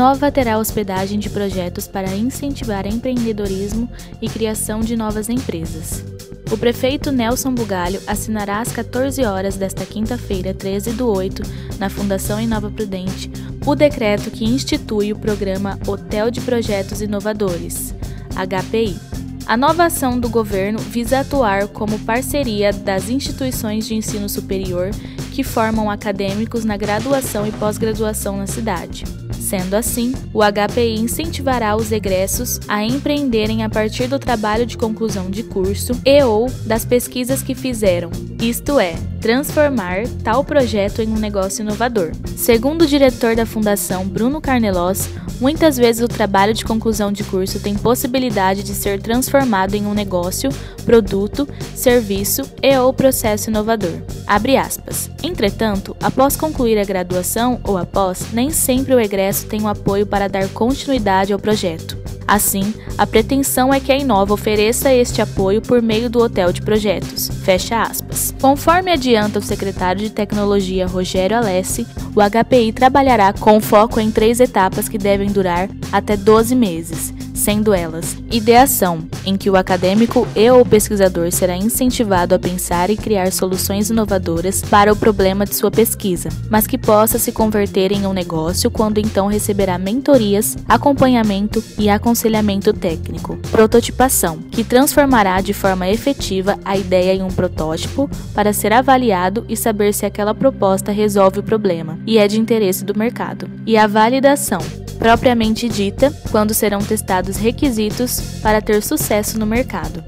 Inova terá hospedagem de projetos para incentivar empreendedorismo e criação de novas empresas. O prefeito Nelson Bugalho assinará às 14 horas desta quinta-feira, 13 do 8, na Fundação Inova Prudente, o decreto que institui o programa Hotel de Projetos Inovadores, HPI. A nova ação do governo visa atuar como parceria das instituições de ensino superior que formam acadêmicos na graduação e pós-graduação na cidade. Sendo assim, o HPI incentivará os egressos a empreenderem a partir do trabalho de conclusão de curso e ou das pesquisas que fizeram, isto é, transformar tal projeto em um negócio inovador. Segundo o diretor da Fundação, Bruno Carnelos, muitas vezes o trabalho de conclusão de curso tem possibilidade de ser transformado em um negócio, produto, serviço e ou processo inovador. Abre aspas. Entretanto, após concluir a graduação ou após, nem sempre o egresso tem o apoio para dar continuidade ao projeto. Assim, a pretensão é que a Inova ofereça este apoio por meio do Hotel de Projetos. Fecha aspas. Conforme adianta o secretário de Tecnologia Rogério Alessi, o HPI trabalhará com foco em três etapas que devem durar até 12 meses sendo elas ideação, em que o acadêmico e ou pesquisador será incentivado a pensar e criar soluções inovadoras para o problema de sua pesquisa, mas que possa se converter em um negócio quando então receberá mentorias, acompanhamento e aconselhamento técnico. Prototipação, que transformará de forma efetiva a ideia em um protótipo para ser avaliado e saber se aquela proposta resolve o problema e é de interesse do mercado. E a validação, propriamente dita, quando serão testados requisitos para ter sucesso no mercado.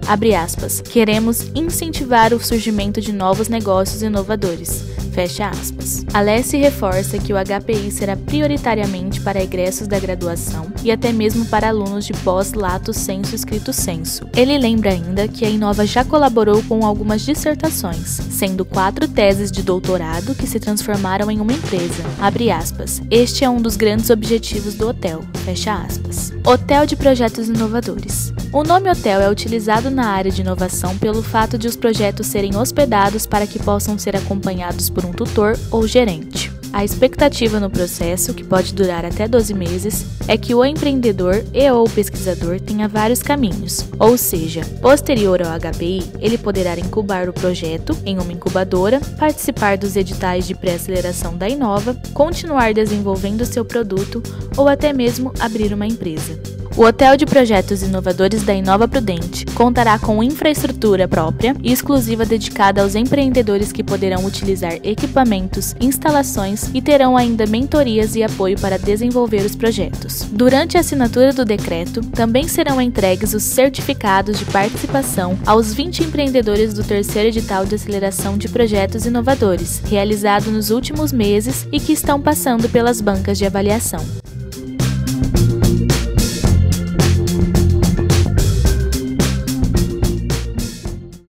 Queremos incentivar o surgimento de novos negócios inovadores Fecha aspas. Alessi reforça que o HPI será prioritariamente para egressos da graduação e até mesmo para alunos de pós-lato senso escrito senso. Ele lembra ainda que a Inova já colaborou com algumas dissertações, sendo quatro teses de doutorado que se transformaram em uma empresa. Abre aspas. Este é um dos grandes objetivos do hotel. Fecha aspas. Hotel de projetos inovadores. O nome hotel é utilizado na área de inovação pelo fato de os projetos serem hospedados para que possam ser acompanhados por um tutor ou gerente. A expectativa no processo, que pode durar até 12 meses, é que o empreendedor e ou pesquisador tenha vários caminhos, ou seja, posterior ao HPI, ele poderá incubar o projeto em uma incubadora, participar dos editais de pré-aceleração da Inova, continuar desenvolvendo seu produto ou até mesmo abrir uma empresa. O Hotel de Projetos Inovadores da Inova Prudente contará com infraestrutura própria e exclusiva dedicada aos empreendedores que poderão utilizar equipamentos, instalações e terão ainda mentorias e apoio para desenvolver os projetos. Durante a assinatura do decreto, também serão entregues os certificados de participação aos 20 empreendedores do terceiro edital de aceleração de projetos inovadores, realizado nos últimos meses e que estão passando pelas bancas de avaliação.